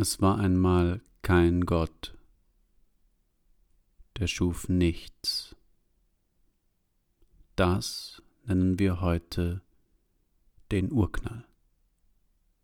Es war einmal kein Gott, der schuf nichts. Das nennen wir heute den Urknall.